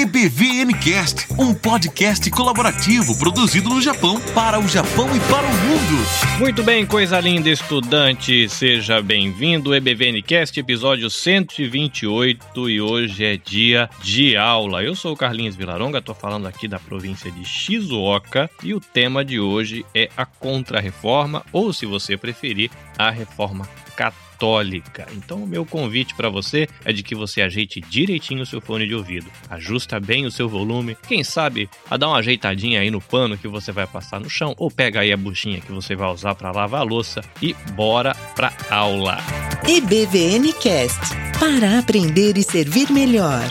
EBVNcast, um podcast colaborativo produzido no Japão para o Japão e para o mundo. Muito bem, coisa linda, estudante, seja bem-vindo. EBVNcast, episódio 128 e hoje é dia de aula. Eu sou o Carlinhos Vilaronga, estou falando aqui da província de Shizuoka e o tema de hoje é a Contra-Reforma, ou se você preferir, a Reforma Católica católica. Então, o meu convite para você é de que você ajeite direitinho o seu fone de ouvido, ajusta bem o seu volume, quem sabe a dar uma ajeitadinha aí no pano que você vai passar no chão, ou pega aí a buchinha que você vai usar para lavar a louça e bora pra aula. EBVN Cast para aprender e servir melhor.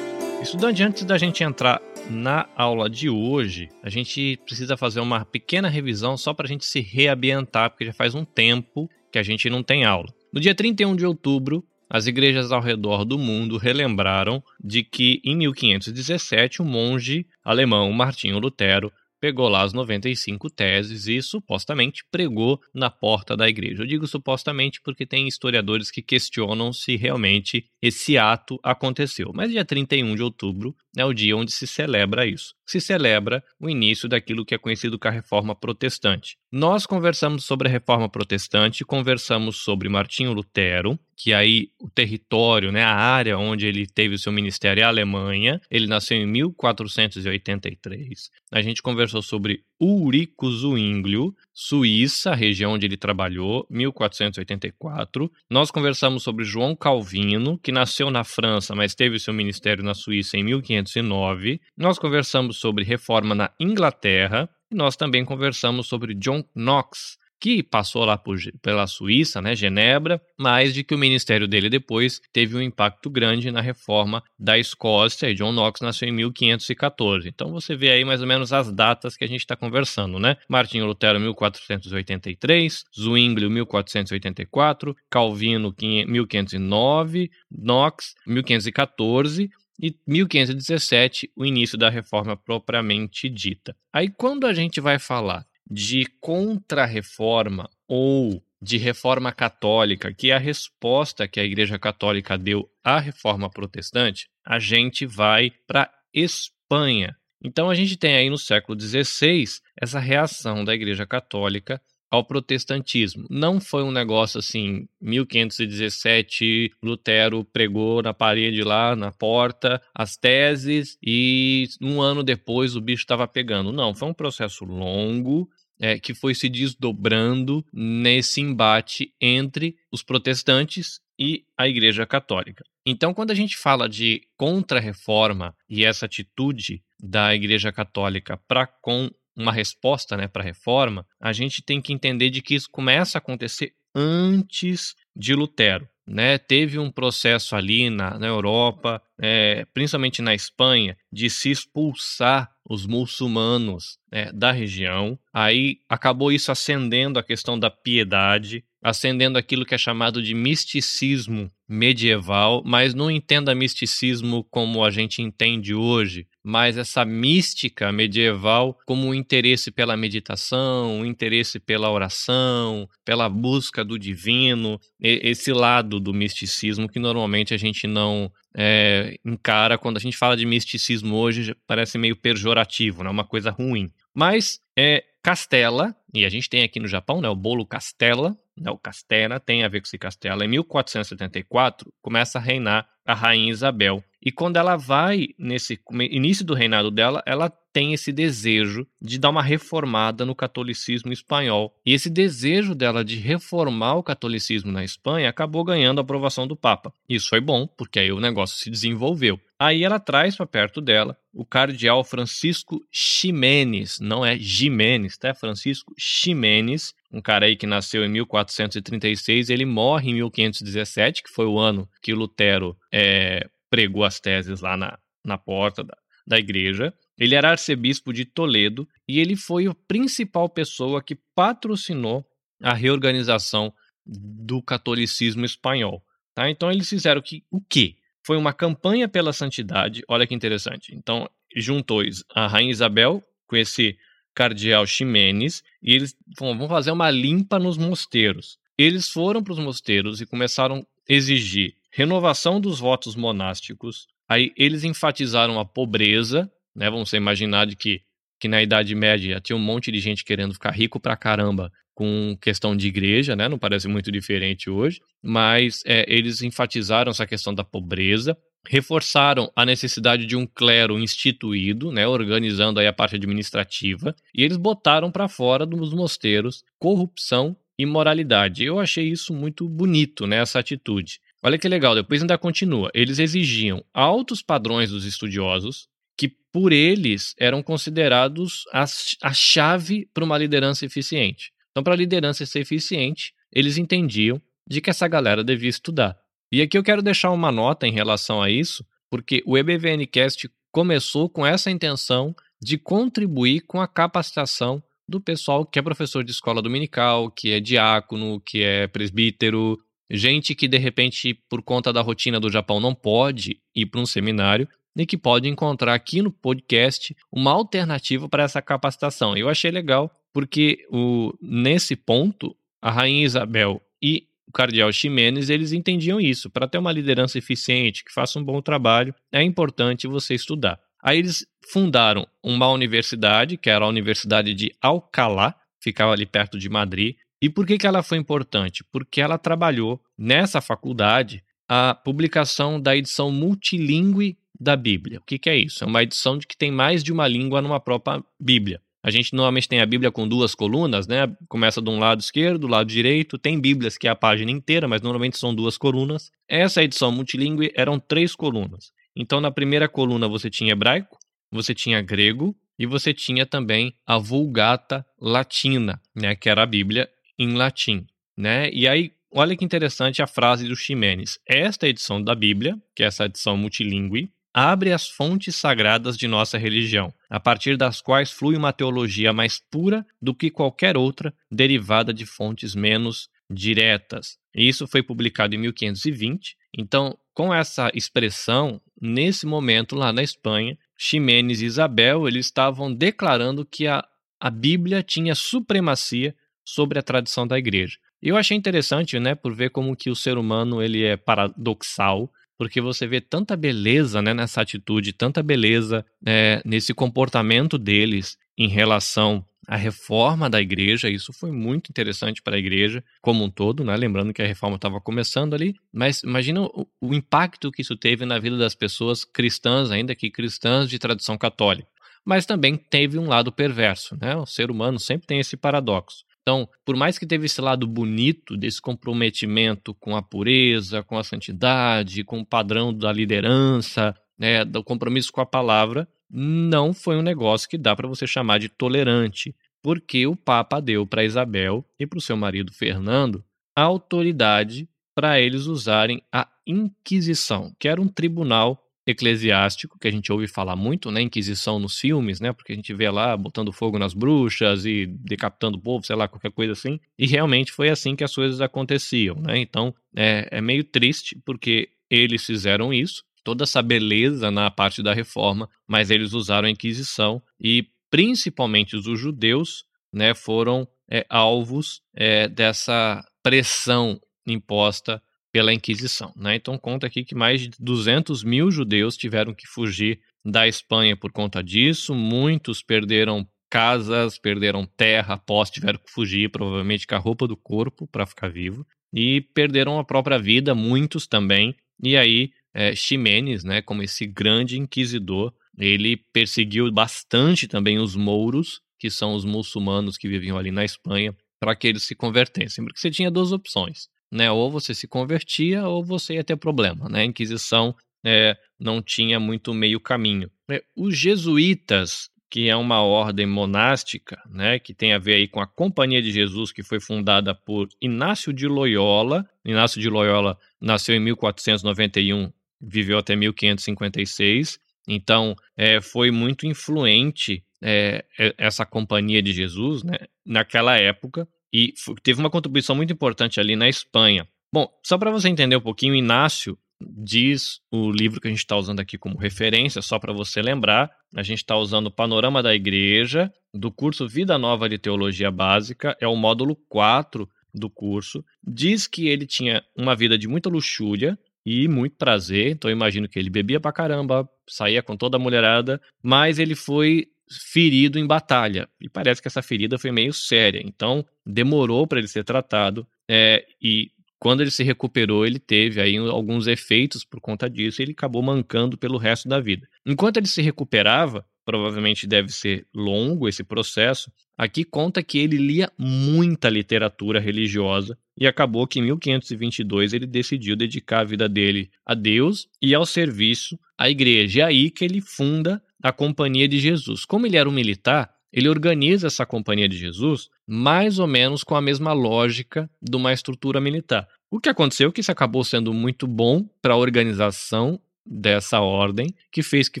Estudante, antes da gente entrar na aula de hoje, a gente precisa fazer uma pequena revisão só para a gente se reambientar, porque já faz um tempo que a gente não tem aula. No dia 31 de outubro, as igrejas ao redor do mundo relembraram de que em 1517 o monge alemão Martinho Lutero pegou lá as 95 teses e supostamente pregou na porta da igreja. Eu digo supostamente porque tem historiadores que questionam se realmente esse ato aconteceu. Mas dia 31 de outubro é o dia onde se celebra isso. Se celebra o início daquilo que é conhecido como a Reforma Protestante. Nós conversamos sobre a Reforma Protestante, conversamos sobre Martinho Lutero, que aí o território, né, a área onde ele teve o seu ministério é a Alemanha. Ele nasceu em 1483. A gente conversou sobre Ulrico Zwinglio, Suíça, região onde ele trabalhou, 1484. Nós conversamos sobre João Calvino, que nasceu na França, mas teve seu ministério na Suíça em 1509. Nós conversamos sobre reforma na Inglaterra. Nós também conversamos sobre John Knox, que passou lá por, pela Suíça, né, Genebra, mas de que o ministério dele depois teve um impacto grande na reforma da Escócia, e John Knox nasceu em 1514. Então você vê aí mais ou menos as datas que a gente está conversando, né? Martinho Lutero, 1483, Zwinglio, 1484, Calvino, 1509, Knox, 1514, e 1517, o início da reforma propriamente dita. Aí, quando a gente vai falar de contra-reforma ou de reforma católica, que é a resposta que a Igreja Católica deu à reforma protestante, a gente vai para Espanha. Então a gente tem aí no século XVI essa reação da Igreja Católica ao protestantismo. Não foi um negócio assim, 1517, Lutero pregou na parede lá, na porta, as teses e um ano depois o bicho estava pegando. Não, foi um processo longo, é, que foi se desdobrando nesse embate entre os protestantes e a Igreja Católica. Então, quando a gente fala de contra-reforma e essa atitude da Igreja Católica para com uma resposta né, para a reforma, a gente tem que entender de que isso começa a acontecer antes de Lutero. Né, teve um processo ali na, na Europa, é, principalmente na Espanha, de se expulsar os muçulmanos né, da região. Aí acabou isso acendendo a questão da piedade, acendendo aquilo que é chamado de misticismo medieval, mas não entenda misticismo como a gente entende hoje, mas essa mística medieval como um interesse pela meditação, um interesse pela oração, pela busca do divino, esse lado do misticismo que normalmente a gente não é, encara quando a gente fala de misticismo hoje parece meio pejorativo, né? Uma coisa ruim. Mas é Castela, e a gente tem aqui no Japão, né, o bolo Castela, né, o Castela tem a ver com esse Castela. Em 1474 começa a reinar a rainha Isabel. E quando ela vai nesse início do reinado dela, ela tem esse desejo de dar uma reformada no catolicismo espanhol. E esse desejo dela de reformar o catolicismo na Espanha acabou ganhando a aprovação do Papa. Isso foi bom, porque aí o negócio se desenvolveu. Aí ela traz para perto dela o cardeal Francisco Ximenes, não é Jimenez, tá? Francisco Ximenes, um cara aí que nasceu em 1436, ele morre em 1517, que foi o ano que Lutero é, pregou as teses lá na, na porta da, da igreja. Ele era arcebispo de Toledo e ele foi a principal pessoa que patrocinou a reorganização do catolicismo espanhol. Tá? Então eles fizeram que, o quê? Foi uma campanha pela santidade, olha que interessante. Então juntou a Rainha Isabel com esse cardeal Ximenes e eles vão fazer uma limpa nos mosteiros. eles foram para os mosteiros e começaram a exigir renovação dos votos monásticos. Aí eles enfatizaram a pobreza, né? Vamos imaginar de que, que na Idade Média tinha um monte de gente querendo ficar rico pra caramba com questão de igreja, né? Não parece muito diferente hoje, mas é, eles enfatizaram essa questão da pobreza, reforçaram a necessidade de um clero instituído, né, organizando aí a parte administrativa, e eles botaram para fora dos mosteiros corrupção e moralidade. Eu achei isso muito bonito, né, essa atitude. Olha que legal, depois ainda continua. Eles exigiam altos padrões dos estudiosos, que por eles eram considerados a, a chave para uma liderança eficiente. Então, para a liderança ser eficiente, eles entendiam de que essa galera devia estudar. E aqui eu quero deixar uma nota em relação a isso, porque o EBVNcast começou com essa intenção de contribuir com a capacitação do pessoal que é professor de escola dominical, que é diácono, que é presbítero, gente que de repente, por conta da rotina do Japão, não pode ir para um seminário e que pode encontrar aqui no podcast uma alternativa para essa capacitação. Eu achei legal porque o, nesse ponto a rainha Isabel e o cardeal Ximenes eles entendiam isso. Para ter uma liderança eficiente que faça um bom trabalho, é importante você estudar. Aí eles fundaram uma universidade, que era a Universidade de Alcalá, ficava ali perto de Madrid. E por que, que ela foi importante? Porque ela trabalhou nessa faculdade a publicação da edição multilingüe da Bíblia. O que, que é isso? É uma edição de que tem mais de uma língua numa própria Bíblia. A gente normalmente tem a Bíblia com duas colunas, né? Começa de um lado esquerdo, do lado direito. Tem Bíblias que é a página inteira, mas normalmente são duas colunas. Essa edição multilingüe eram três colunas. Então, na primeira coluna você tinha hebraico, você tinha grego e você tinha também a Vulgata Latina, né? Que era a Bíblia em latim, né? E aí, olha que interessante a frase do Ximenes. Esta edição da Bíblia, que é essa edição multilingüe, abre as fontes sagradas de nossa religião, a partir das quais flui uma teologia mais pura do que qualquer outra, derivada de fontes menos diretas. Isso foi publicado em 1520. Então, com essa expressão, nesse momento lá na Espanha, Ximenes e Isabel eles estavam declarando que a, a Bíblia tinha supremacia sobre a tradição da igreja. Eu achei interessante, né, por ver como que o ser humano ele é paradoxal, porque você vê tanta beleza né, nessa atitude, tanta beleza é, nesse comportamento deles em relação à reforma da igreja. Isso foi muito interessante para a igreja como um todo, né? lembrando que a reforma estava começando ali. Mas imagina o, o impacto que isso teve na vida das pessoas cristãs, ainda que cristãs de tradição católica mas também teve um lado perverso, né? O ser humano sempre tem esse paradoxo. Então, por mais que teve esse lado bonito desse comprometimento com a pureza, com a santidade, com o padrão da liderança, né, do compromisso com a palavra, não foi um negócio que dá para você chamar de tolerante, porque o Papa deu para Isabel e para o seu marido Fernando a autoridade para eles usarem a Inquisição, que era um tribunal eclesiástico, que a gente ouve falar muito, né? Inquisição nos filmes, né? Porque a gente vê lá botando fogo nas bruxas e decapitando o povo, sei lá, qualquer coisa assim. E realmente foi assim que as coisas aconteciam, né? Então é, é meio triste porque eles fizeram isso, toda essa beleza na parte da reforma, mas eles usaram a Inquisição e principalmente os judeus, né? Foram é, alvos é, dessa pressão imposta pela Inquisição. Né? Então conta aqui que mais de 200 mil judeus tiveram que fugir da Espanha por conta disso, muitos perderam casas, perderam terra, após tiveram que fugir, provavelmente com a roupa do corpo para ficar vivo, e perderam a própria vida, muitos também. E aí, é, Ximenes, né, como esse grande inquisidor, ele perseguiu bastante também os mouros, que são os muçulmanos que viviam ali na Espanha, para que eles se convertessem, porque você tinha duas opções né? Ou você se convertia ou você ia ter problema, né? A Inquisição é, não tinha muito meio caminho. É, os jesuítas, que é uma ordem monástica, né, que tem a ver aí com a Companhia de Jesus, que foi fundada por Inácio de Loyola. Inácio de Loyola nasceu em 1491, viveu até 1556. Então, é, foi muito influente é, essa Companhia de Jesus, né, naquela época. E teve uma contribuição muito importante ali na Espanha. Bom, só para você entender um pouquinho, Inácio diz o livro que a gente está usando aqui como referência, só para você lembrar. A gente está usando o Panorama da Igreja, do curso Vida Nova de Teologia Básica, é o módulo 4, do curso, diz que ele tinha uma vida de muita luxúria e muito prazer, então eu imagino que ele bebia pra caramba, saía com toda a mulherada, mas ele foi ferido em batalha. E parece que essa ferida foi meio séria. Então, demorou para ele ser tratado. É, e quando ele se recuperou, ele teve aí alguns efeitos por conta disso e ele acabou mancando pelo resto da vida. Enquanto ele se recuperava, provavelmente deve ser longo esse processo, aqui conta que ele lia muita literatura religiosa e acabou que em 1522 ele decidiu dedicar a vida dele a Deus e ao serviço à igreja. É aí que ele funda a Companhia de Jesus. Como ele era um militar, ele organiza essa Companhia de Jesus mais ou menos com a mesma lógica de uma estrutura militar. O que aconteceu é que isso acabou sendo muito bom para a organização dessa ordem, que fez que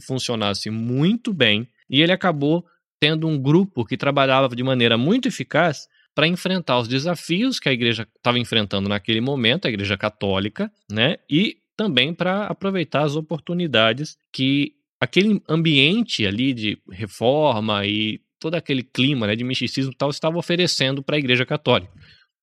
funcionasse muito bem, e ele acabou tendo um grupo que trabalhava de maneira muito eficaz para enfrentar os desafios que a igreja estava enfrentando naquele momento, a igreja católica, né? E também para aproveitar as oportunidades que aquele ambiente ali de reforma e todo aquele clima né, de misticismo tal estava oferecendo para a igreja católica.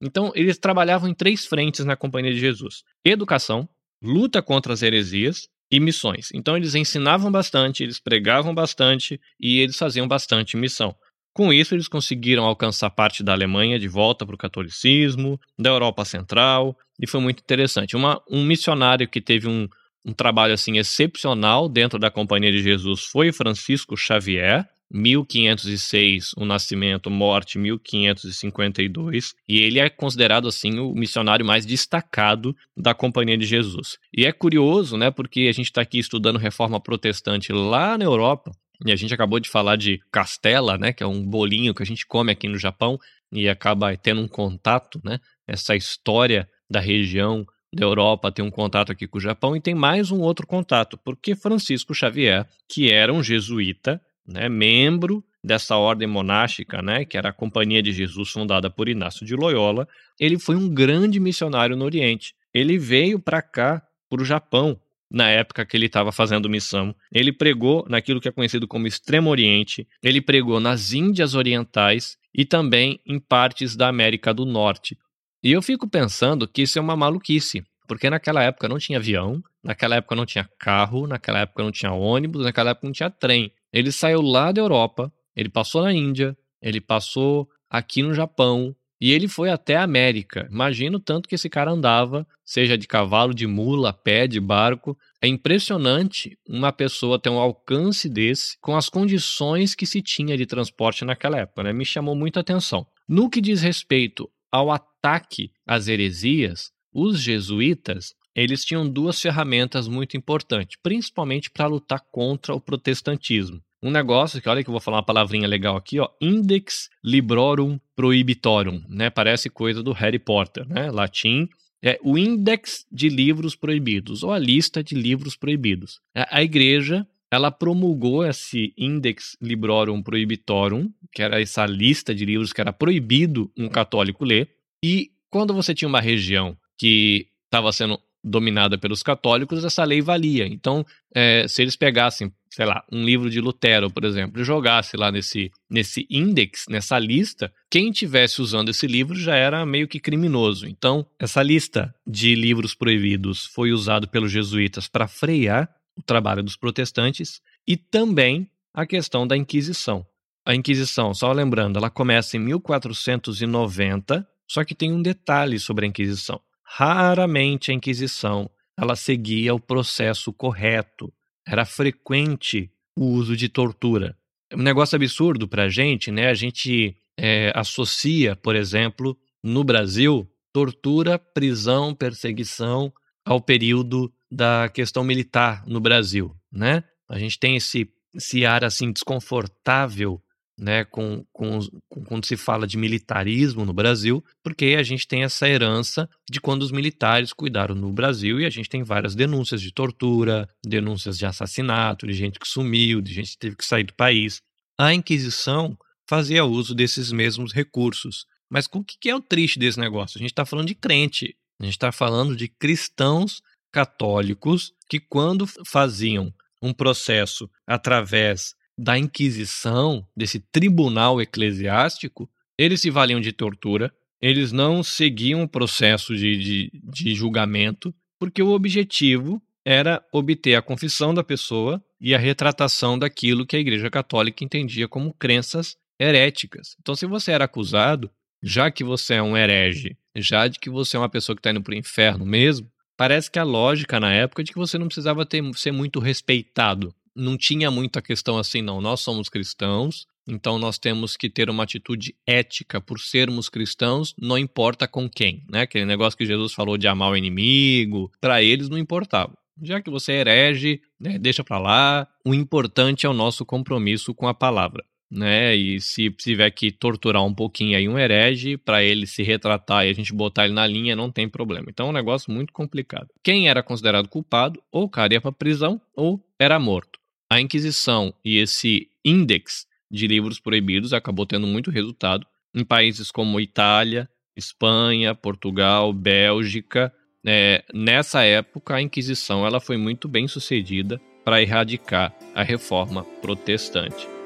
Então, eles trabalhavam em três frentes na Companhia de Jesus: educação, luta contra as heresias e missões. Então, eles ensinavam bastante, eles pregavam bastante e eles faziam bastante missão. Com isso, eles conseguiram alcançar parte da Alemanha de volta para o catolicismo, da Europa Central, e foi muito interessante. Uma, um missionário que teve um, um trabalho assim excepcional dentro da Companhia de Jesus foi Francisco Xavier, 1506 o nascimento, morte 1552, e ele é considerado assim o missionário mais destacado da Companhia de Jesus. E é curioso, né, porque a gente está aqui estudando reforma protestante lá na Europa, e a gente acabou de falar de castela, né, que é um bolinho que a gente come aqui no Japão e acaba tendo um contato, né, essa história da região da Europa tem um contato aqui com o Japão e tem mais um outro contato, porque Francisco Xavier, que era um jesuíta, né, membro dessa ordem monástica, né, que era a Companhia de Jesus fundada por Inácio de Loyola, ele foi um grande missionário no Oriente. Ele veio para cá, para o Japão, na época que ele estava fazendo missão. Ele pregou naquilo que é conhecido como Extremo Oriente, ele pregou nas Índias Orientais e também em partes da América do Norte. E eu fico pensando que isso é uma maluquice, porque naquela época não tinha avião, naquela época não tinha carro, naquela época não tinha ônibus, naquela época não tinha trem. Ele saiu lá da Europa, ele passou na Índia, ele passou aqui no Japão, e ele foi até a América. Imagina o tanto que esse cara andava, seja de cavalo, de mula, pé, de barco. É impressionante uma pessoa ter um alcance desse com as condições que se tinha de transporte naquela época. Né? Me chamou muita atenção. No que diz respeito ao ataque às heresias, os jesuítas eles tinham duas ferramentas muito importantes, principalmente para lutar contra o protestantismo um negócio que, olha que eu vou falar uma palavrinha legal aqui, ó, Index Librorum Prohibitorum, né? Parece coisa do Harry Potter, né? Latim é o Index de Livros Proibidos, ou a lista de livros proibidos. A igreja, ela promulgou esse Index Librorum Prohibitorum, que era essa lista de livros que era proibido um católico ler, e quando você tinha uma região que estava sendo dominada pelos católicos, essa lei valia. Então, é, se eles pegassem, sei lá, um livro de Lutero, por exemplo, e jogasse lá nesse, nesse index, nessa lista, quem tivesse usando esse livro já era meio que criminoso. Então, essa lista de livros proibidos foi usado pelos jesuítas para frear o trabalho dos protestantes e também a questão da Inquisição. A Inquisição, só lembrando, ela começa em 1490, só que tem um detalhe sobre a Inquisição. Raramente a Inquisição ela seguia o processo correto. Era frequente o uso de tortura. É um negócio absurdo para a gente, né? A gente é, associa, por exemplo, no Brasil, tortura, prisão, perseguição ao período da questão militar no Brasil, né? A gente tem esse, esse ar assim desconfortável né, com, com, com, quando se fala de militarismo no Brasil, porque a gente tem essa herança de quando os militares cuidaram no Brasil e a gente tem várias denúncias de tortura, denúncias de assassinato, de gente que sumiu, de gente que teve que sair do país. A Inquisição fazia uso desses mesmos recursos. Mas o que é o triste desse negócio? A gente está falando de crente, a gente está falando de cristãos católicos que, quando faziam um processo através da Inquisição, desse tribunal eclesiástico, eles se valiam de tortura, eles não seguiam o processo de, de, de julgamento, porque o objetivo era obter a confissão da pessoa e a retratação daquilo que a Igreja Católica entendia como crenças heréticas. Então, se você era acusado, já que você é um herege, já de que você é uma pessoa que está indo para o inferno mesmo, parece que a lógica na época é de que você não precisava ter, ser muito respeitado. Não tinha muita questão assim, não. Nós somos cristãos, então nós temos que ter uma atitude ética por sermos cristãos, não importa com quem, né? Aquele negócio que Jesus falou de amar o inimigo, para eles não importava. Já que você é herege, né, deixa para lá. O importante é o nosso compromisso com a palavra né? E se tiver que torturar um pouquinho aí um herege para ele se retratar e a gente botar ele na linha, não tem problema. Então é um negócio muito complicado. Quem era considerado culpado, ou o cara ia para prisão ou era morto. A Inquisição e esse índex de livros proibidos acabou tendo muito resultado em países como Itália, Espanha, Portugal, Bélgica. É, nessa época, a Inquisição ela foi muito bem sucedida para erradicar a reforma protestante.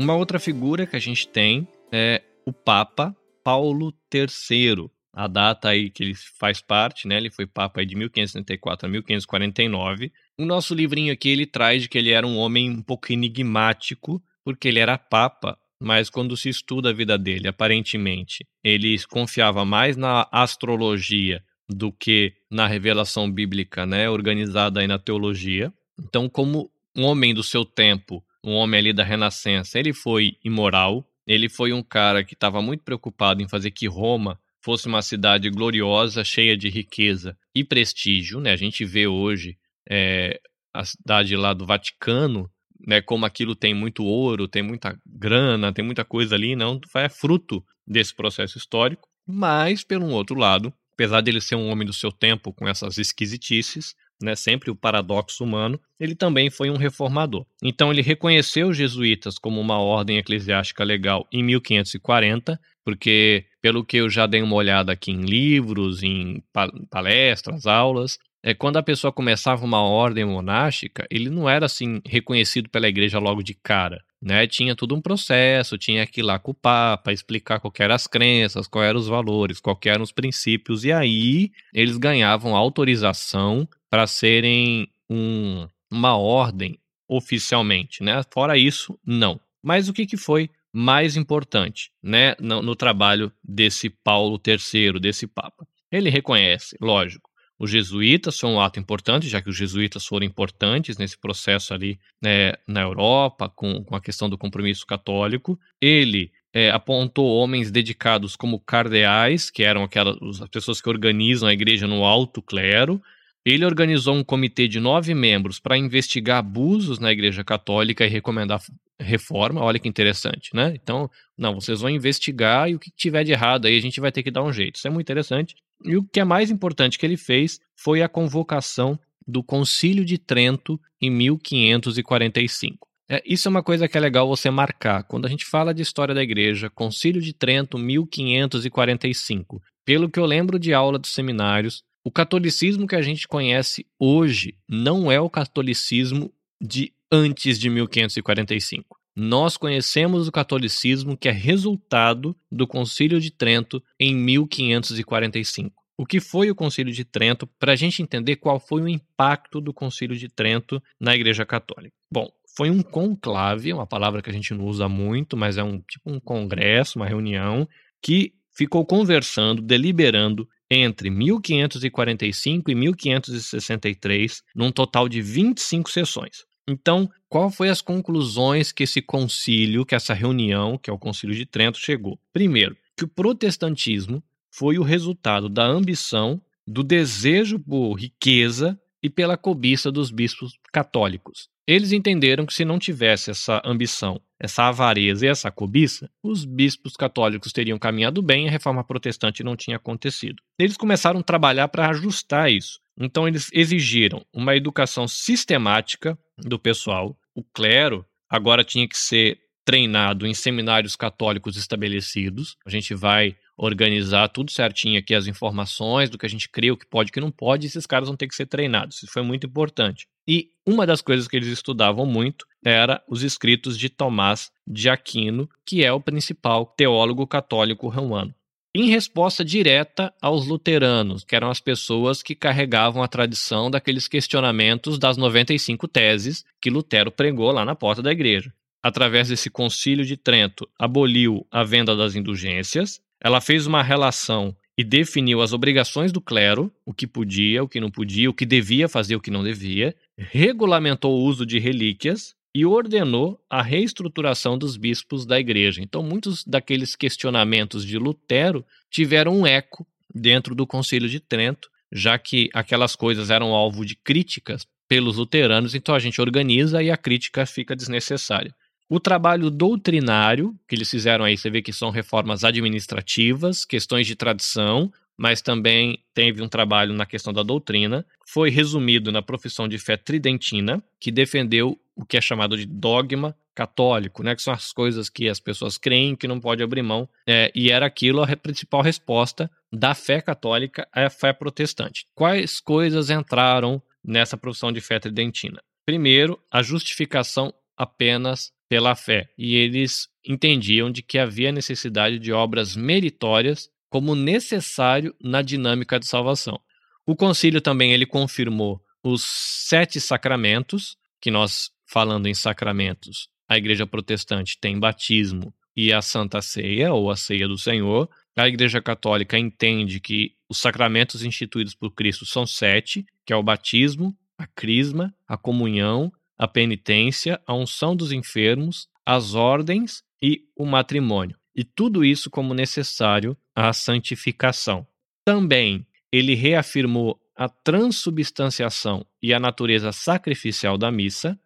Uma outra figura que a gente tem é o Papa Paulo III. A data aí que ele faz parte, né? Ele foi Papa de 1534 a 1549. O nosso livrinho aqui ele traz de que ele era um homem um pouco enigmático, porque ele era Papa, mas quando se estuda a vida dele, aparentemente, ele confiava mais na astrologia do que na revelação bíblica, né, organizada aí na teologia. Então, como um homem do seu tempo, um homem ali da Renascença, ele foi imoral, ele foi um cara que estava muito preocupado em fazer que Roma fosse uma cidade gloriosa, cheia de riqueza e prestígio, né? A gente vê hoje é, a cidade lá do Vaticano, né? Como aquilo tem muito ouro, tem muita grana, tem muita coisa ali, não é fruto desse processo histórico. Mas, pelo outro lado, apesar dele ser um homem do seu tempo com essas esquisitices, né, sempre o paradoxo humano, ele também foi um reformador. Então ele reconheceu os jesuítas como uma ordem eclesiástica legal em 1540, porque pelo que eu já dei uma olhada aqui em livros, em palestras, aulas, é quando a pessoa começava uma ordem monástica, ele não era assim reconhecido pela igreja logo de cara. Né, tinha todo um processo, tinha que ir lá com o Papa, explicar quais eram as crenças, quais eram os valores, quais eram os princípios, e aí eles ganhavam autorização para serem um, uma ordem oficialmente, né? Fora isso, não. Mas o que, que foi mais importante, né, no, no trabalho desse Paulo III, desse Papa? Ele reconhece, lógico, os jesuítas são um ato importante, já que os jesuítas foram importantes nesse processo ali né, na Europa, com, com a questão do compromisso católico. Ele é, apontou homens dedicados como cardeais, que eram aquelas as pessoas que organizam a igreja no alto clero, ele organizou um comitê de nove membros para investigar abusos na Igreja Católica e recomendar reforma. Olha que interessante, né? Então, não, vocês vão investigar e o que tiver de errado aí a gente vai ter que dar um jeito. Isso é muito interessante. E o que é mais importante que ele fez foi a convocação do Concílio de Trento em 1545. É, isso é uma coisa que é legal você marcar. Quando a gente fala de história da igreja, Concílio de Trento, 1545. Pelo que eu lembro de aula dos seminários, o catolicismo que a gente conhece hoje não é o catolicismo de antes de 1545. Nós conhecemos o catolicismo que é resultado do Concílio de Trento em 1545. O que foi o Concílio de Trento, para a gente entender qual foi o impacto do Concílio de Trento na Igreja Católica? Bom, foi um conclave, uma palavra que a gente não usa muito, mas é um tipo um congresso, uma reunião, que ficou conversando, deliberando entre 1545 e 1563, num total de 25 sessões. Então, qual foi as conclusões que esse concílio, que essa reunião, que é o Concílio de Trento, chegou? Primeiro, que o protestantismo foi o resultado da ambição, do desejo por riqueza e pela cobiça dos bispos católicos. Eles entenderam que se não tivesse essa ambição, essa avareza e essa cobiça, os bispos católicos teriam caminhado bem e a reforma protestante não tinha acontecido. Eles começaram a trabalhar para ajustar isso. Então, eles exigiram uma educação sistemática do pessoal. O clero agora tinha que ser treinado em seminários católicos estabelecidos. A gente vai organizar tudo certinho aqui as informações do que a gente crê, o que pode, o que não pode, esses caras vão ter que ser treinados. Isso foi muito importante. E uma das coisas que eles estudavam muito era os escritos de Tomás de Aquino, que é o principal teólogo católico romano. Em resposta direta aos luteranos, que eram as pessoas que carregavam a tradição daqueles questionamentos das 95 teses que Lutero pregou lá na porta da igreja. Através desse concílio de Trento, aboliu a venda das indulgências, ela fez uma relação e definiu as obrigações do clero, o que podia, o que não podia, o que devia fazer, o que não devia, regulamentou o uso de relíquias e ordenou a reestruturação dos bispos da igreja. Então, muitos daqueles questionamentos de Lutero tiveram um eco dentro do Concílio de Trento, já que aquelas coisas eram alvo de críticas pelos luteranos, então a gente organiza e a crítica fica desnecessária. O trabalho doutrinário que eles fizeram aí, você vê que são reformas administrativas, questões de tradição, mas também teve um trabalho na questão da doutrina. Foi resumido na profissão de fé tridentina, que defendeu o que é chamado de dogma católico, né, que são as coisas que as pessoas creem que não pode abrir mão, é, e era aquilo a principal resposta da fé católica à fé protestante. Quais coisas entraram nessa profissão de fé tridentina? Primeiro, a justificação apenas pela fé, e eles entendiam de que havia necessidade de obras meritórias como necessário na dinâmica de salvação. O concílio também ele confirmou os sete sacramentos, que nós falando em sacramentos, a igreja protestante tem batismo e a Santa Ceia ou a Ceia do Senhor. A igreja católica entende que os sacramentos instituídos por Cristo são sete, que é o batismo, a crisma, a comunhão, a penitência, a unção dos enfermos, as ordens e o matrimônio. E tudo isso como necessário à santificação. Também ele reafirmou a transubstanciação e a natureza sacrificial da missa.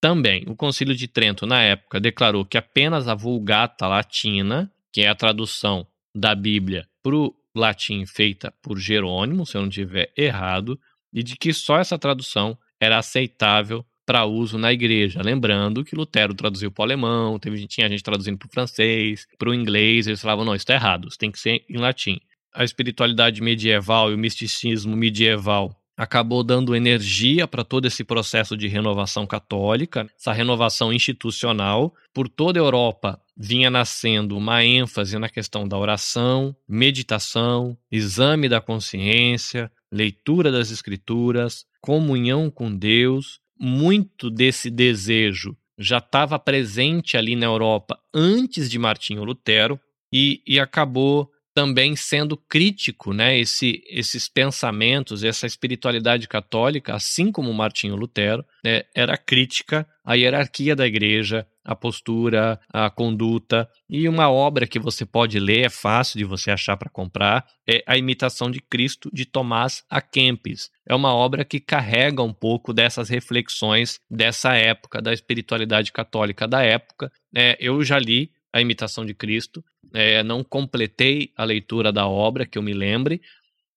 Também o Concílio de Trento, na época, declarou que apenas a Vulgata Latina, que é a tradução da Bíblia para o latim feita por Jerônimo, se eu não estiver errado, e de que só essa tradução era aceitável para uso na igreja. Lembrando que Lutero traduziu para o alemão, teve, tinha gente traduzindo para o francês, para o inglês, eles falavam, não, isso está errado, isso tem que ser em latim. A espiritualidade medieval e o misticismo medieval acabou dando energia para todo esse processo de renovação católica, essa renovação institucional. Por toda a Europa vinha nascendo uma ênfase na questão da oração, meditação, exame da consciência, leitura das escrituras, comunhão com Deus, muito desse desejo já estava presente ali na Europa antes de Martinho Lutero e, e acabou também sendo crítico, né? Esse, esses pensamentos, essa espiritualidade católica, assim como Martinho Lutero, né, era crítica à hierarquia da igreja, a postura, a conduta. E uma obra que você pode ler, é fácil de você achar para comprar, é A Imitação de Cristo, de Tomás A Kempis. É uma obra que carrega um pouco dessas reflexões dessa época, da espiritualidade católica da época. É, eu já li A Imitação de Cristo, é, não completei a leitura da obra, que eu me lembre,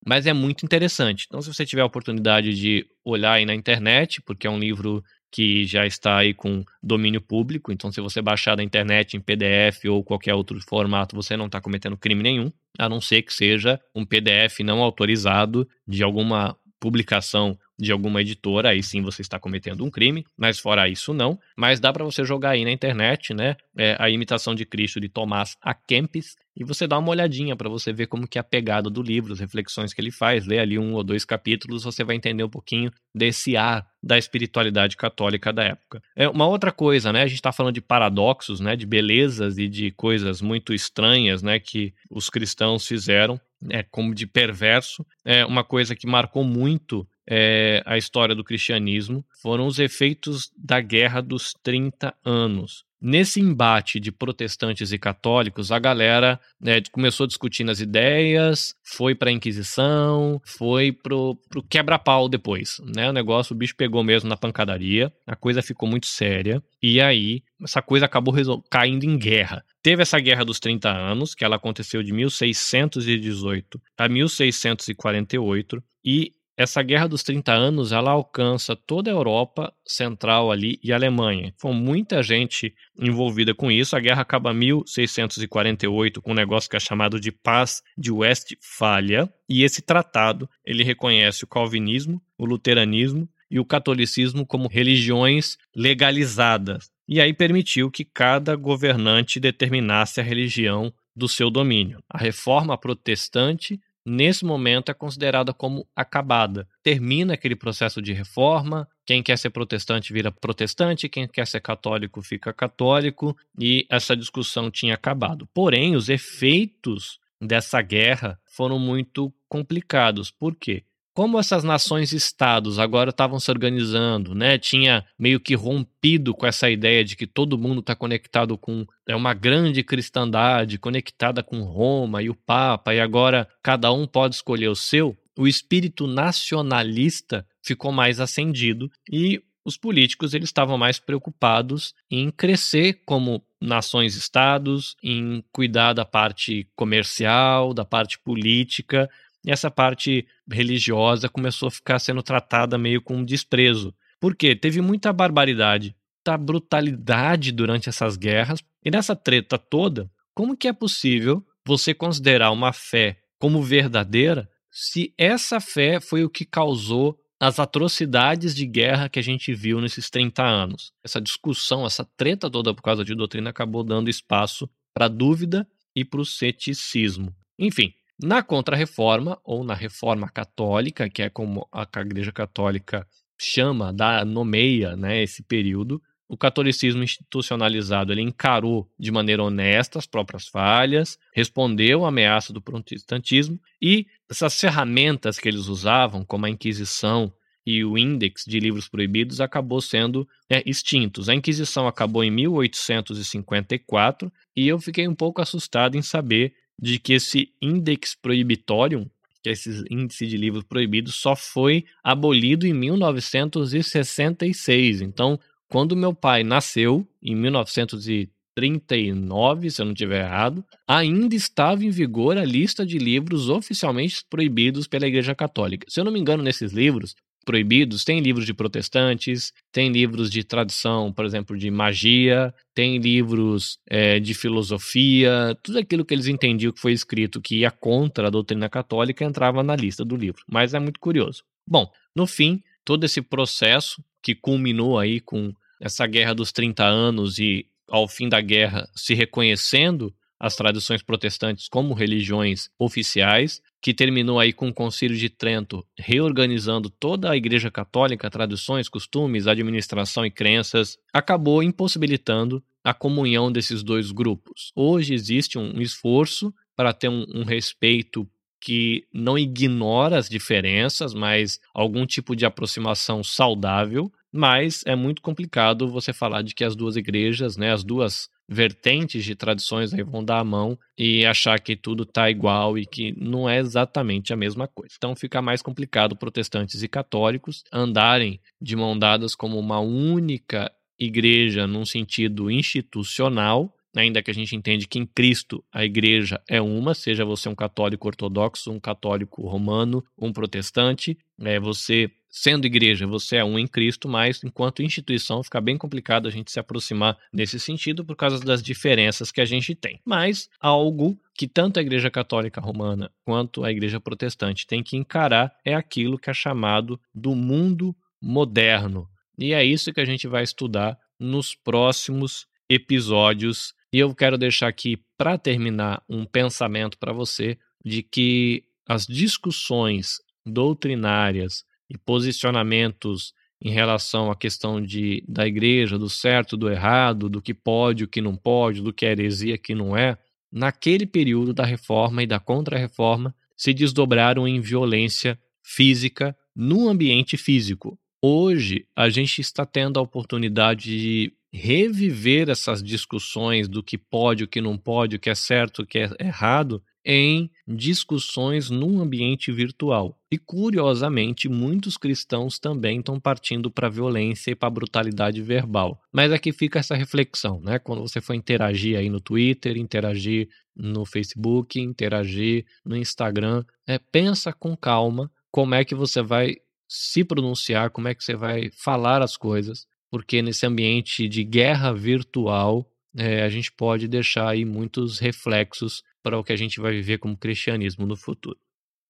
mas é muito interessante. Então, se você tiver a oportunidade de olhar aí na internet, porque é um livro que já está aí com domínio público, então se você baixar da internet em PDF ou qualquer outro formato, você não está cometendo crime nenhum, a não ser que seja um PDF não autorizado de alguma publicação de alguma editora, aí sim você está cometendo um crime, mas fora isso não. Mas dá para você jogar aí na internet, né? É, a imitação de Cristo de Tomás A. Kempis e você dá uma olhadinha para você ver como que é a pegada do livro, as reflexões que ele faz, lê ali um ou dois capítulos, você vai entender um pouquinho desse ar da espiritualidade católica da época. É uma outra coisa, né? A gente está falando de paradoxos, né? De belezas e de coisas muito estranhas, né? Que os cristãos fizeram, é como de perverso. É uma coisa que marcou muito é, a história do cristianismo foram os efeitos da Guerra dos 30 Anos. Nesse embate de protestantes e católicos, a galera né, começou discutindo as ideias, foi para a Inquisição, foi pro, pro quebra-pau depois. Né? O negócio, o bicho pegou mesmo na pancadaria, a coisa ficou muito séria, e aí essa coisa acabou caindo em guerra. Teve essa Guerra dos 30 Anos, que ela aconteceu de 1618 a 1648, e essa guerra dos 30 anos ela alcança toda a Europa Central ali e Alemanha. Foi muita gente envolvida com isso. A guerra acaba em 1648 com um negócio que é chamado de Paz de Westfália, e esse tratado ele reconhece o calvinismo, o luteranismo e o catolicismo como religiões legalizadas. E aí permitiu que cada governante determinasse a religião do seu domínio. A reforma protestante nesse momento é considerada como acabada. Termina aquele processo de reforma, quem quer ser protestante vira protestante, quem quer ser católico fica católico, e essa discussão tinha acabado. Porém, os efeitos dessa guerra foram muito complicados. Por quê? Como essas nações-estados agora estavam se organizando, né? Tinha meio que rompido com essa ideia de que todo mundo está conectado com é uma grande cristandade, conectada com Roma e o Papa, e agora cada um pode escolher o seu. O espírito nacionalista ficou mais acendido e os políticos eles estavam mais preocupados em crescer como nações-estados, em cuidar da parte comercial, da parte política, e essa parte religiosa começou a ficar sendo tratada meio com desprezo. Por quê? Teve muita barbaridade, muita brutalidade durante essas guerras. E nessa treta toda, como que é possível você considerar uma fé como verdadeira se essa fé foi o que causou as atrocidades de guerra que a gente viu nesses 30 anos? Essa discussão, essa treta toda por causa de doutrina acabou dando espaço para dúvida e para o ceticismo. Enfim, na Contra-Reforma, ou na Reforma Católica, que é como a Igreja Católica chama, dá, nomeia né, esse período, o catolicismo institucionalizado ele encarou de maneira honesta as próprias falhas, respondeu à ameaça do protestantismo e essas ferramentas que eles usavam, como a Inquisição e o índex de livros proibidos, acabou sendo né, extintos. A Inquisição acabou em 1854 e eu fiquei um pouco assustado em saber de que esse Index Prohibitorium, que é esse índice de livros proibidos, só foi abolido em 1966. Então, quando meu pai nasceu, em 1939, se eu não estiver errado, ainda estava em vigor a lista de livros oficialmente proibidos pela Igreja Católica. Se eu não me engano, nesses livros, proibidos. Tem livros de protestantes, tem livros de tradição, por exemplo, de magia, tem livros é, de filosofia, tudo aquilo que eles entendiam que foi escrito que ia contra a doutrina católica entrava na lista do livro. Mas é muito curioso. Bom, no fim, todo esse processo que culminou aí com essa guerra dos 30 anos e ao fim da guerra se reconhecendo as tradições protestantes como religiões oficiais, que terminou aí com o Concílio de Trento reorganizando toda a Igreja Católica, tradições, costumes, administração e crenças, acabou impossibilitando a comunhão desses dois grupos. Hoje existe um esforço para ter um, um respeito que não ignora as diferenças, mas algum tipo de aproximação saudável, mas é muito complicado você falar de que as duas igrejas, né, as duas vertentes de tradições aí vão dar a mão e achar que tudo está igual e que não é exatamente a mesma coisa. Então fica mais complicado protestantes e católicos andarem de mão dadas como uma única igreja num sentido institucional, ainda que a gente entende que em Cristo a igreja é uma, seja você um católico ortodoxo, um católico romano, um protestante, é você sendo igreja, você é um em Cristo, mas enquanto instituição fica bem complicado a gente se aproximar nesse sentido por causa das diferenças que a gente tem. Mas algo que tanto a Igreja Católica Romana quanto a Igreja Protestante tem que encarar é aquilo que é chamado do mundo moderno. E é isso que a gente vai estudar nos próximos episódios. E eu quero deixar aqui para terminar um pensamento para você de que as discussões doutrinárias e posicionamentos em relação à questão de, da igreja, do certo, do errado, do que pode, o que não pode, do que é heresia, o que não é, naquele período da reforma e da contra-reforma, se desdobraram em violência física no ambiente físico. Hoje, a gente está tendo a oportunidade de reviver essas discussões do que pode, o que não pode, o que é certo, o que é errado, em discussões num ambiente virtual. E curiosamente, muitos cristãos também estão partindo para a violência e para a brutalidade verbal. Mas aqui fica essa reflexão, né? Quando você for interagir aí no Twitter, interagir no Facebook, interagir no Instagram, é, pensa com calma como é que você vai se pronunciar, como é que você vai falar as coisas, porque nesse ambiente de guerra virtual é, a gente pode deixar aí muitos reflexos para o que a gente vai viver como cristianismo no futuro.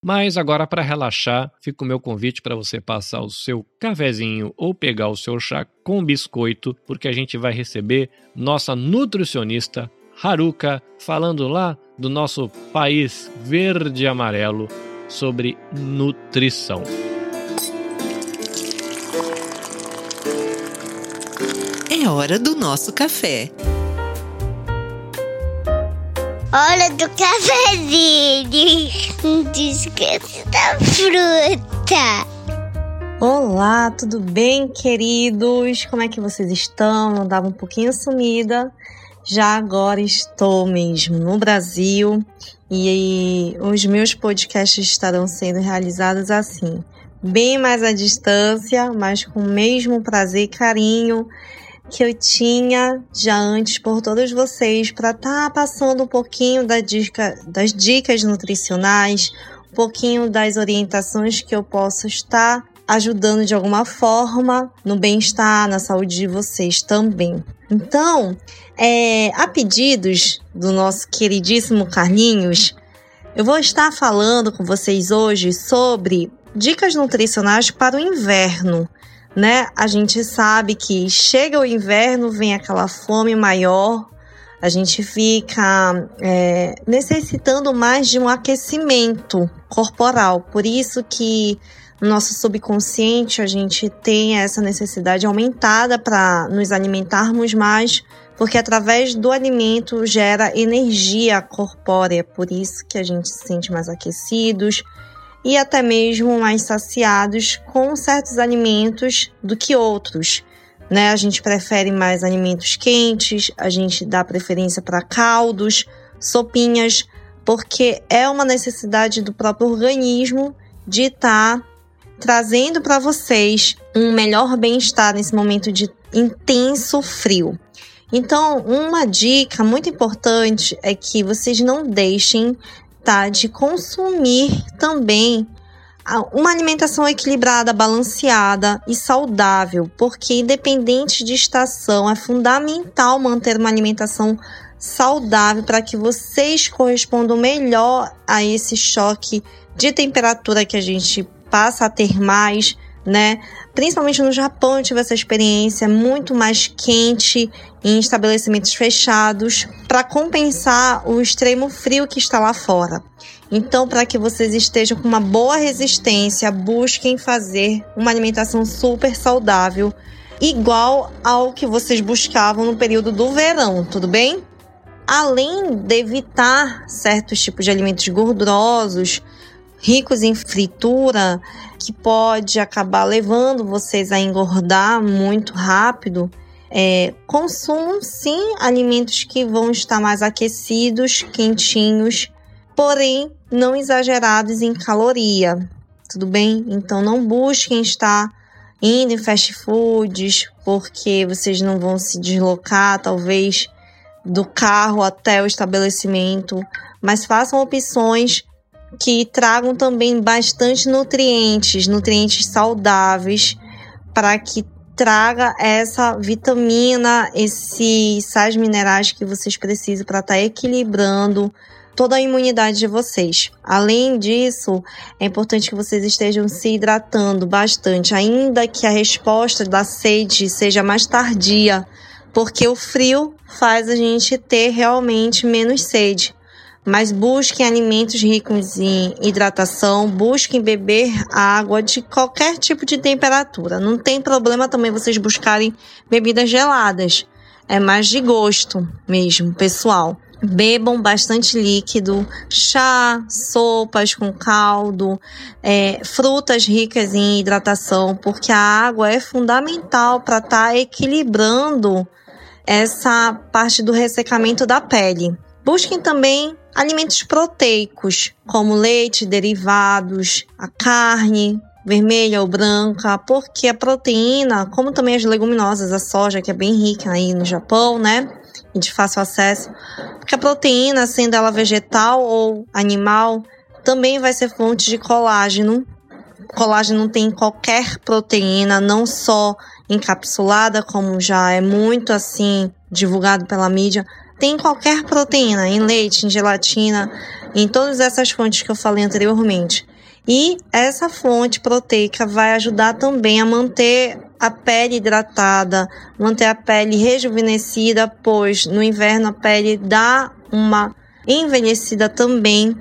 Mas agora, para relaxar, fica o meu convite para você passar o seu cafezinho ou pegar o seu chá com biscoito, porque a gente vai receber nossa nutricionista Haruka falando lá do nosso país verde e amarelo sobre nutrição. É hora do nosso café. Hora do cafezinho. Descanso da fruta. Olá, tudo bem, queridos? Como é que vocês estão? Andava um pouquinho sumida. Já agora estou mesmo no Brasil e os meus podcasts estarão sendo realizados assim, bem mais à distância, mas com o mesmo prazer e carinho que eu tinha já antes por todos vocês para estar tá passando um pouquinho da dica, das dicas nutricionais, um pouquinho das orientações que eu posso estar ajudando de alguma forma no bem-estar, na saúde de vocês também. Então, é, a pedidos do nosso queridíssimo Carlinhos, eu vou estar falando com vocês hoje sobre dicas nutricionais para o inverno né? A gente sabe que chega o inverno, vem aquela fome maior, a gente fica é, necessitando mais de um aquecimento corporal. Por isso que no nosso subconsciente a gente tem essa necessidade aumentada para nos alimentarmos mais, porque através do alimento gera energia corpórea. Por isso que a gente se sente mais aquecidos, e até mesmo mais saciados com certos alimentos do que outros. Né? A gente prefere mais alimentos quentes, a gente dá preferência para caldos, sopinhas, porque é uma necessidade do próprio organismo de estar tá trazendo para vocês um melhor bem-estar nesse momento de intenso frio. Então, uma dica muito importante é que vocês não deixem de consumir também uma alimentação equilibrada, balanceada e saudável, porque independente de estação, é fundamental manter uma alimentação saudável para que vocês correspondam melhor a esse choque de temperatura que a gente passa a ter mais né? Principalmente no Japão eu tive essa experiência muito mais quente em estabelecimentos fechados para compensar o extremo frio que está lá fora. Então, para que vocês estejam com uma boa resistência, busquem fazer uma alimentação super saudável, igual ao que vocês buscavam no período do verão, tudo bem? Além de evitar certos tipos de alimentos gordurosos, ricos em fritura, que pode acabar levando vocês a engordar muito rápido, é, consumam sim alimentos que vão estar mais aquecidos, quentinhos, porém não exagerados em caloria. Tudo bem? Então não busquem estar indo em fast foods, porque vocês não vão se deslocar, talvez, do carro até o estabelecimento, mas façam opções que tragam também bastante nutrientes, nutrientes saudáveis, para que traga essa vitamina, esses sais minerais que vocês precisam para estar tá equilibrando toda a imunidade de vocês. Além disso, é importante que vocês estejam se hidratando bastante, ainda que a resposta da sede seja mais tardia, porque o frio faz a gente ter realmente menos sede mas busquem alimentos ricos em hidratação, busquem beber água de qualquer tipo de temperatura. Não tem problema também vocês buscarem bebidas geladas, é mais de gosto mesmo, pessoal. Bebam bastante líquido, chá, sopas com caldo, é, frutas ricas em hidratação, porque a água é fundamental para estar tá equilibrando essa parte do ressecamento da pele. Busquem também alimentos proteicos, como leite, derivados, a carne vermelha ou branca, porque a proteína, como também as leguminosas, a soja, que é bem rica aí no Japão, né? E de fácil acesso, porque a proteína, sendo ela vegetal ou animal, também vai ser fonte de colágeno colágeno tem qualquer proteína, não só encapsulada, como já é muito assim divulgado pela mídia, tem qualquer proteína, em leite, em gelatina, em todas essas fontes que eu falei anteriormente. E essa fonte proteica vai ajudar também a manter a pele hidratada, manter a pele rejuvenescida, pois no inverno a pele dá uma envelhecida também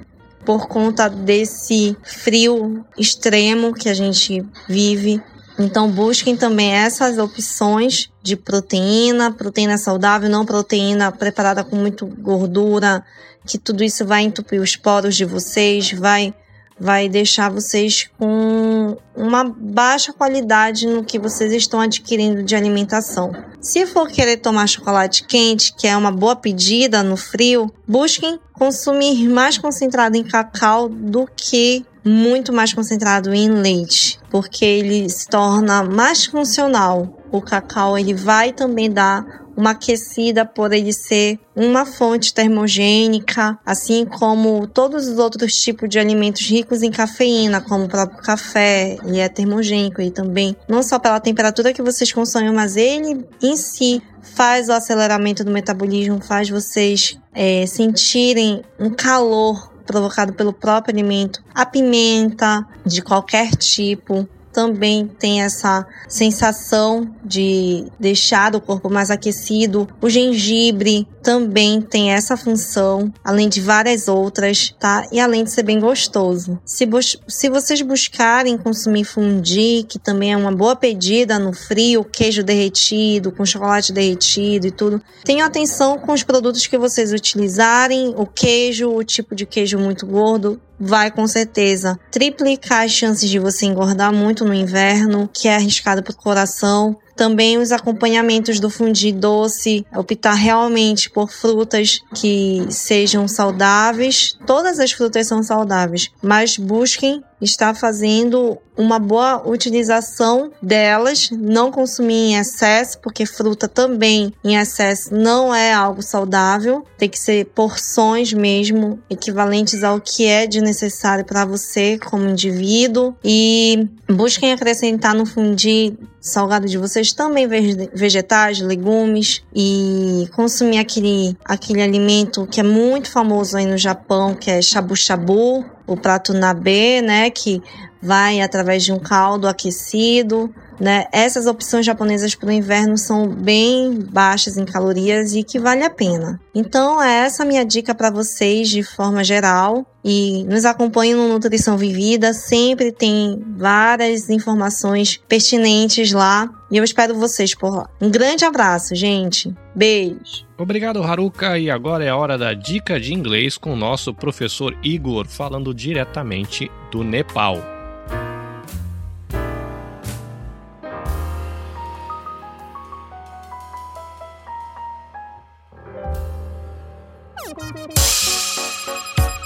por conta desse frio extremo que a gente vive. Então busquem também essas opções de proteína, proteína saudável, não proteína preparada com muito gordura, que tudo isso vai entupir os poros de vocês, vai vai deixar vocês com uma baixa qualidade no que vocês estão adquirindo de alimentação. Se for querer tomar chocolate quente, que é uma boa pedida no frio, busquem consumir mais concentrado em cacau do que muito mais concentrado em leite, porque ele se torna mais funcional. O cacau ele vai também dar uma aquecida por ele ser uma fonte termogênica, assim como todos os outros tipos de alimentos ricos em cafeína, como o próprio café, ele é termogênico e também não só pela temperatura que vocês consomem, mas ele em si faz o aceleramento do metabolismo, faz vocês é, sentirem um calor provocado pelo próprio alimento, a pimenta de qualquer tipo, também tem essa sensação de deixar o corpo mais aquecido. O gengibre também tem essa função, além de várias outras, tá? E além de ser bem gostoso. Se, se vocês buscarem consumir fundi, que também é uma boa pedida no frio, queijo derretido, com chocolate derretido e tudo, tenham atenção com os produtos que vocês utilizarem, o queijo, o tipo de queijo muito gordo, vai com certeza triplicar as chances de você engordar muito no inverno, que é arriscado para o coração. Também os acompanhamentos do fundi doce, optar realmente por frutas que sejam saudáveis. Todas as frutas são saudáveis, mas busquem estar fazendo uma boa utilização delas, não consumir em excesso, porque fruta também em excesso não é algo saudável, tem que ser porções mesmo equivalentes ao que é de necessário para você como indivíduo. E busquem acrescentar no fundi salgado de vocês também vegetais, legumes e consumir aquele, aquele alimento que é muito famoso aí no Japão, que é shabu shabu, o prato nabe, né, que vai através de um caldo aquecido, né? Essas opções japonesas para o inverno são bem baixas em calorias e que vale a pena. Então, é essa minha dica para vocês de forma geral. E nos acompanhem no Nutrição Vivida, sempre tem várias informações pertinentes lá. E eu espero vocês por lá. Um grande abraço, gente. Beijo. Obrigado, Haruka. E agora é a hora da dica de inglês com o nosso professor Igor, falando diretamente do Nepal.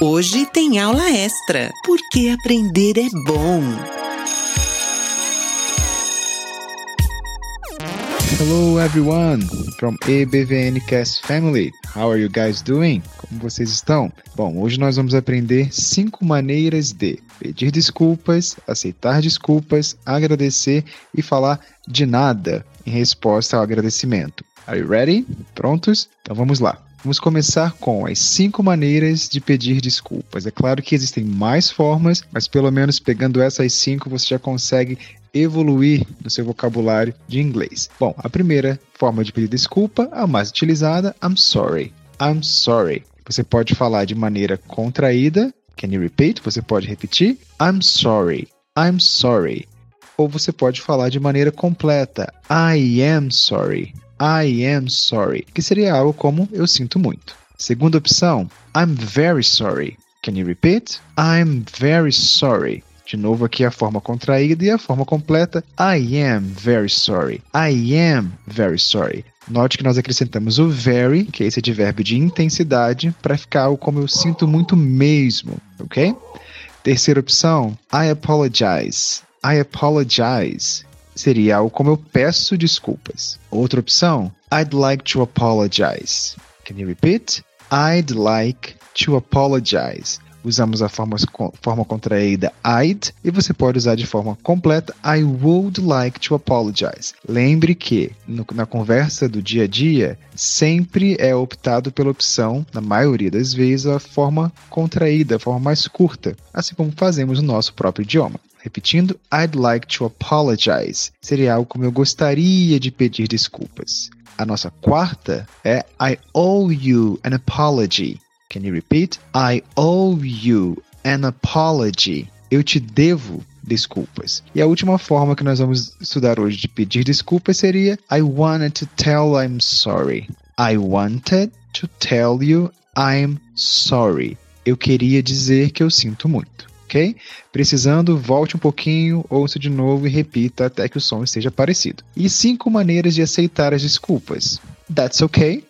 Hoje tem aula extra, porque aprender é bom. Hello everyone from EBVNcast family. How are you guys doing? Como vocês estão? Bom, hoje nós vamos aprender cinco maneiras de pedir desculpas, aceitar desculpas, agradecer e falar de nada em resposta ao agradecimento. Are you ready? Prontos? Então vamos lá. Vamos começar com as cinco maneiras de pedir desculpas. É claro que existem mais formas, mas pelo menos pegando essas cinco você já consegue evoluir no seu vocabulário de inglês. Bom, a primeira forma de pedir desculpa, a mais utilizada, I'm sorry. I'm sorry. Você pode falar de maneira contraída, can you repeat? Você pode repetir, I'm sorry. I'm sorry. Ou você pode falar de maneira completa, I am sorry. I am sorry, que seria algo como eu sinto muito. Segunda opção, I'm very sorry. Can you repeat? I'm very sorry. De novo aqui a forma contraída e a forma completa. I am very sorry. I am very sorry. Note que nós acrescentamos o very, que é esse advérbio de intensidade, para ficar algo como eu sinto muito mesmo, ok? Terceira opção, I apologize. I apologize seria algo como eu peço desculpas. Outra opção, I'd like to apologize. Can you repeat? I'd like to apologize. usamos a forma, forma contraída I'd e você pode usar de forma completa I would like to apologize. Lembre que no, na conversa do dia a dia sempre é optado pela opção, na maioria das vezes, a forma contraída, a forma mais curta, assim como fazemos no nosso próprio idioma. Repetindo, I'd like to apologize. Seria algo como eu gostaria de pedir desculpas. A nossa quarta é I owe you an apology. Can you repeat? I owe you an apology. Eu te devo desculpas. E a última forma que nós vamos estudar hoje de pedir desculpas seria I wanted to tell I'm sorry. I wanted to tell you I'm sorry. Eu queria dizer que eu sinto muito ok? Precisando, volte um pouquinho, ouça de novo e repita até que o som esteja parecido. E cinco maneiras de aceitar as desculpas. That's okay,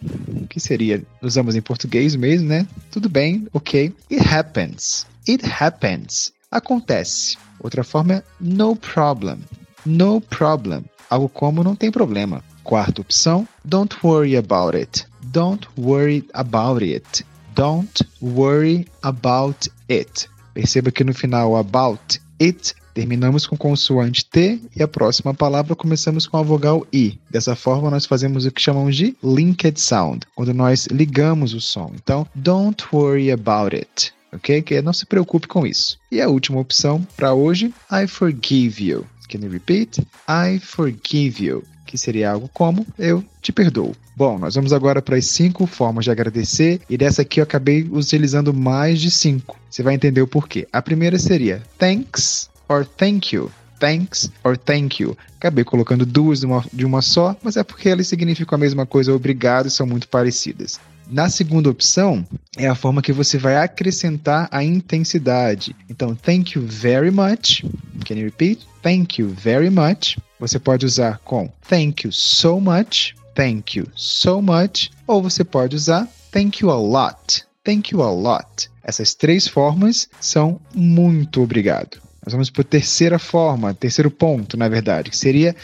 que seria, usamos em português mesmo, né? Tudo bem, ok. It happens. It happens. Acontece. Outra forma é no problem. No problem. Algo como não tem problema. Quarta opção, don't worry about it. Don't worry about it. Don't worry about it. Perceba que no final about it terminamos com consoante T e a próxima palavra começamos com a vogal I. Dessa forma, nós fazemos o que chamamos de linked sound, quando nós ligamos o som. Então, don't worry about it. Ok? Que não se preocupe com isso. E a última opção para hoje, I forgive you. Can you repeat? I forgive you que seria algo como eu te perdoo. Bom, nós vamos agora para as cinco formas de agradecer e dessa aqui eu acabei utilizando mais de cinco. Você vai entender o porquê. A primeira seria thanks or thank you. Thanks or thank you. Acabei colocando duas de uma, de uma só, mas é porque elas significam a mesma coisa, obrigado, são muito parecidas. Na segunda opção, é a forma que você vai acrescentar a intensidade. Então, thank you very much. Can you repeat? Thank you very much. Você pode usar com thank you so much, thank you so much, ou você pode usar thank you a lot, thank you a lot. Essas três formas são muito obrigado. Nós vamos para a terceira forma, terceiro ponto, na verdade, que seria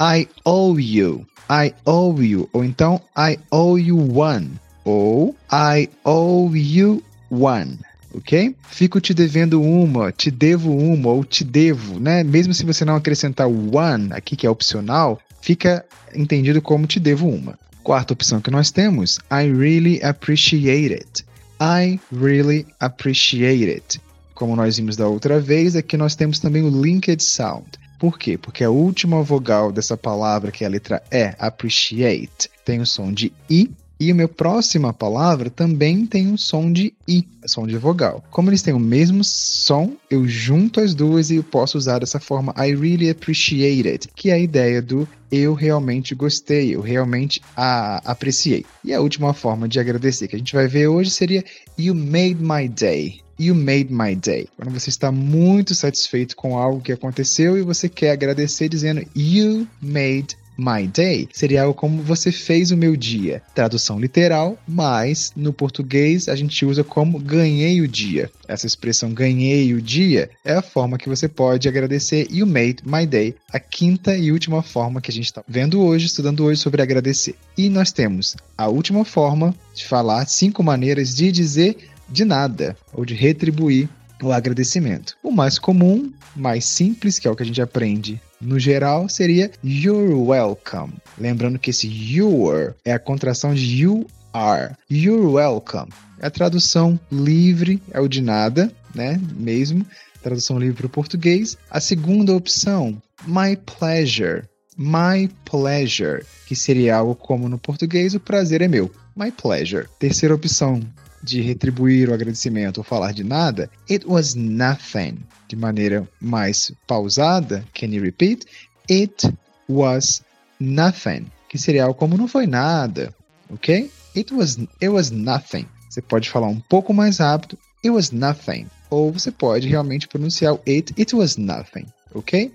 I owe you, I owe you, ou então I owe you one ou I owe you one. Ok? Fico te devendo uma, te devo uma ou te devo, né? Mesmo se você não acrescentar one aqui, que é opcional, fica entendido como te devo uma. Quarta opção que nós temos, I really appreciate it. I really appreciate it. Como nós vimos da outra vez, aqui nós temos também o linked sound. Por quê? Porque a última vogal dessa palavra, que é a letra E, appreciate, tem o som de I e a minha próxima palavra também tem um som de I, som de vogal. Como eles têm o mesmo som, eu junto as duas e posso usar dessa forma I really appreciate it, que é a ideia do eu realmente gostei, eu realmente a apreciei. E a última forma de agradecer que a gente vai ver hoje seria You made my day. You made my day. Quando você está muito satisfeito com algo que aconteceu e você quer agradecer dizendo You made My day seria algo como você fez o meu dia. Tradução literal, mas no português a gente usa como ganhei o dia. Essa expressão ganhei o dia é a forma que você pode agradecer You made my day, a quinta e última forma que a gente está vendo hoje, estudando hoje sobre agradecer. E nós temos a última forma de falar cinco maneiras de dizer de nada ou de retribuir o agradecimento. O mais comum, mais simples, que é o que a gente aprende no geral, seria you're welcome. Lembrando que esse you're é a contração de you are. You're welcome. A tradução livre é o de nada, né? Mesmo. Tradução livre para o português. A segunda opção, my pleasure. My pleasure, que seria algo como no português, o prazer é meu. My pleasure. Terceira opção, de retribuir o agradecimento ou falar de nada, it was nothing. De maneira mais pausada, can you repeat? It was nothing. Que seria algo como não foi nada, ok? It was, it was nothing. Você pode falar um pouco mais rápido, it was nothing. Ou você pode realmente pronunciar o it, it was nothing, ok?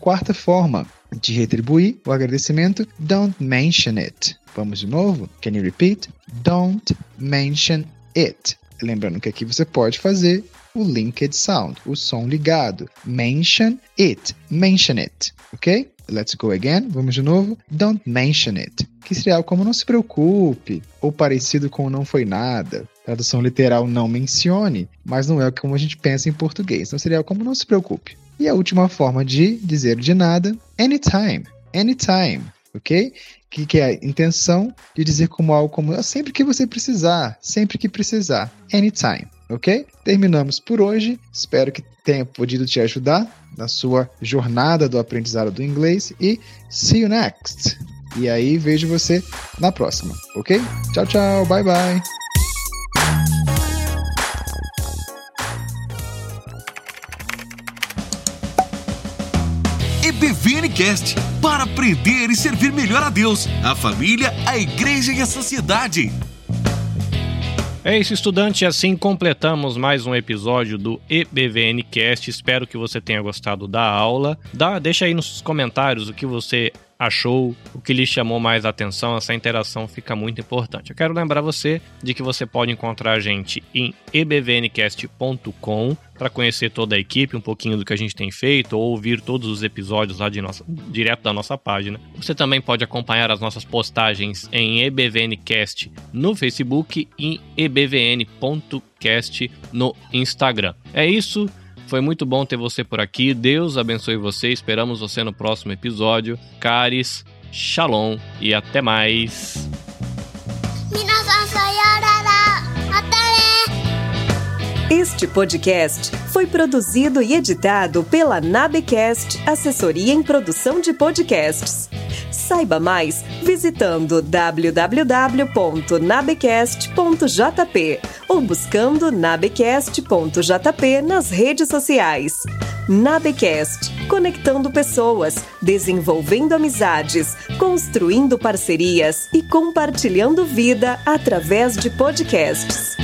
Quarta forma de retribuir o agradecimento, don't mention it. Vamos de novo? Can you repeat? Don't mention it. Lembrando que aqui você pode fazer o linked sound, o som ligado. Mention it. Mention it. Ok? Let's go again. Vamos de novo. Don't mention it. Que seria algo como não se preocupe, ou parecido com não foi nada. Tradução literal não mencione, mas não é como a gente pensa em português. Então seria algo como não se preocupe. E a última forma de dizer de nada, anytime. Anytime, ok? Que, que é a intenção de dizer como algo como sempre que você precisar, sempre que precisar, anytime, ok? Terminamos por hoje. Espero que tenha podido te ajudar na sua jornada do aprendizado do inglês e see you next. E aí vejo você na próxima, ok? Tchau, tchau, bye bye. EBVNcast para aprender e servir melhor a Deus, a família, a igreja e a sociedade. É isso, estudante. Assim completamos mais um episódio do EBVNcast. Espero que você tenha gostado da aula. Dá, deixa aí nos comentários o que você achou, o que lhe chamou mais atenção, essa interação fica muito importante. Eu quero lembrar você de que você pode encontrar a gente em ebvncast.com para conhecer toda a equipe, um pouquinho do que a gente tem feito, ou ouvir todos os episódios lá de nossa, direto da nossa página. Você também pode acompanhar as nossas postagens em ebvncast no Facebook e ebvn.cast no Instagram. É isso. Foi muito bom ter você por aqui. Deus abençoe você. Esperamos você no próximo episódio. Caris, Shalom e até mais. Este podcast foi produzido e editado pela Nabecast, assessoria em produção de podcasts. Saiba mais visitando www.nabecast.jp ou buscando nabecast.jp nas redes sociais. Nabecast, conectando pessoas, desenvolvendo amizades, construindo parcerias e compartilhando vida através de podcasts.